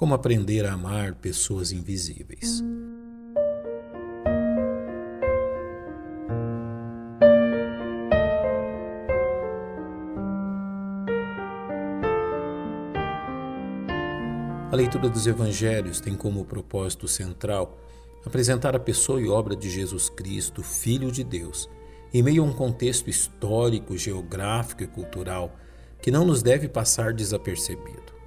Como aprender a amar pessoas invisíveis. A leitura dos evangelhos tem como propósito central apresentar a pessoa e obra de Jesus Cristo, Filho de Deus, em meio a um contexto histórico, geográfico e cultural que não nos deve passar desapercebido.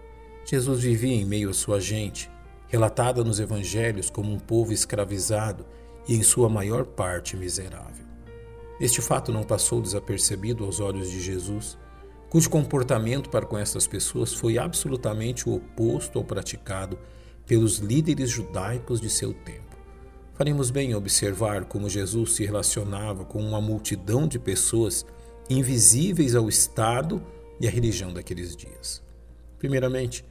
Jesus vivia em meio à sua gente, relatada nos evangelhos como um povo escravizado e em sua maior parte miserável. Este fato não passou desapercebido aos olhos de Jesus, cujo comportamento para com essas pessoas foi absolutamente o oposto ao praticado pelos líderes judaicos de seu tempo. Faremos bem em observar como Jesus se relacionava com uma multidão de pessoas invisíveis ao Estado e à religião daqueles dias. Primeiramente,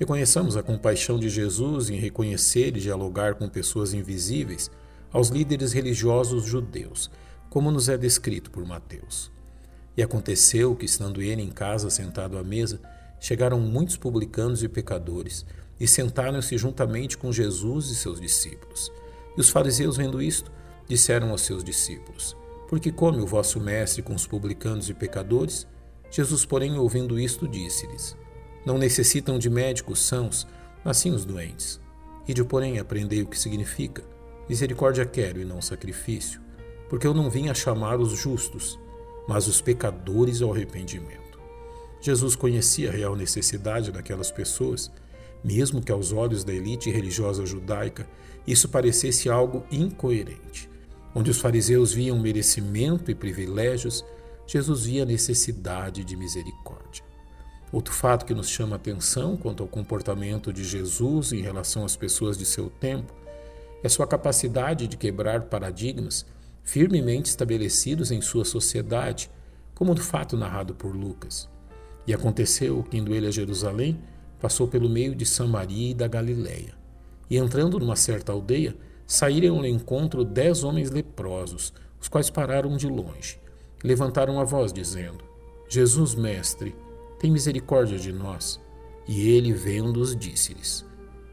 reconheçamos a compaixão de Jesus em reconhecer e dialogar com pessoas invisíveis aos líderes religiosos judeus, como nos é descrito por Mateus. E aconteceu que, estando ele em casa sentado à mesa, chegaram muitos publicanos e pecadores e sentaram-se juntamente com Jesus e seus discípulos. E os fariseus, vendo isto, disseram aos seus discípulos: Por que come o vosso mestre com os publicanos e pecadores? Jesus, porém, ouvindo isto, disse-lhes: Não necessitam de médicos sãos, mas sim os doentes. Ide, porém, aprendei o que significa: Misericórdia quero e não sacrifício, porque eu não vim a chamar os justos, mas os pecadores ao arrependimento. Jesus conhecia a real necessidade daquelas pessoas, mesmo que aos olhos da elite religiosa judaica isso parecesse algo incoerente. Onde os fariseus viam merecimento e privilégios, Jesus via necessidade de misericórdia. Outro fato que nos chama atenção quanto ao comportamento de Jesus em relação às pessoas de seu tempo é sua capacidade de quebrar paradigmas firmemente estabelecidos em sua sociedade, como no fato narrado por Lucas. E aconteceu que, indo ele a Jerusalém, passou pelo meio de Samaria e da Galiléia. E entrando numa certa aldeia, saíram ao encontro dez homens leprosos, os quais pararam de longe. Levantaram a voz, dizendo: Jesus, mestre, tem misericórdia de nós. E ele, vendo-os, disse-lhes: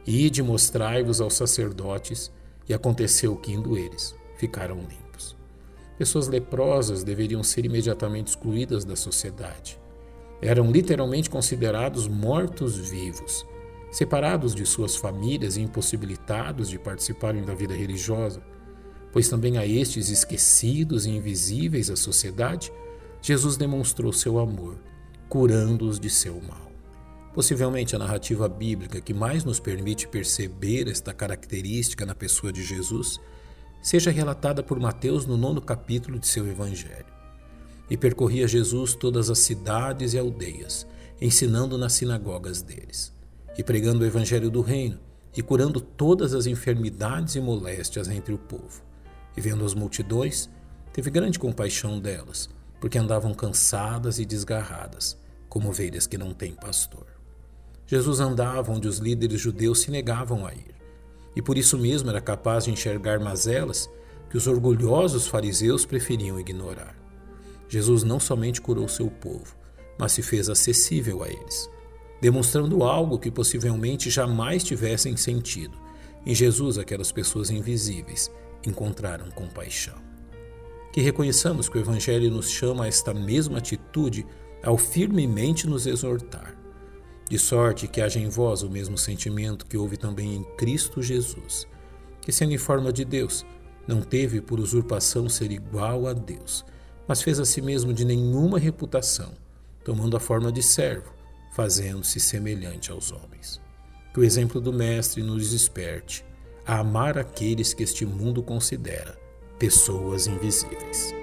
Ide mostrai-vos aos sacerdotes. E aconteceu que, indo eles, ficaram limpos. Pessoas leprosas deveriam ser imediatamente excluídas da sociedade. Eram literalmente considerados mortos-vivos, separados de suas famílias e impossibilitados de participarem da vida religiosa, pois também a estes esquecidos e invisíveis à sociedade, Jesus demonstrou seu amor, curando-os de seu mal. Possivelmente a narrativa bíblica que mais nos permite perceber esta característica na pessoa de Jesus seja relatada por Mateus no nono capítulo de seu Evangelho. E percorria Jesus todas as cidades e aldeias, ensinando nas sinagogas deles, e pregando o Evangelho do Reino, e curando todas as enfermidades e moléstias entre o povo. E vendo as multidões, teve grande compaixão delas, porque andavam cansadas e desgarradas, como ovelhas que não têm pastor. Jesus andava onde os líderes judeus se negavam a ir e por isso mesmo era capaz de enxergar mazelas que os orgulhosos fariseus preferiam ignorar. Jesus não somente curou seu povo, mas se fez acessível a eles, demonstrando algo que possivelmente jamais tivessem sentido. Em Jesus, aquelas pessoas invisíveis encontraram compaixão. Que reconheçamos que o Evangelho nos chama a esta mesma atitude ao firmemente nos exortar de sorte que haja em vós o mesmo sentimento que houve também em Cristo Jesus, que, sendo em forma de Deus, não teve por usurpação ser igual a Deus, mas fez a si mesmo de nenhuma reputação, tomando a forma de servo, fazendo-se semelhante aos homens. Que o exemplo do Mestre nos desperte a amar aqueles que este mundo considera pessoas invisíveis.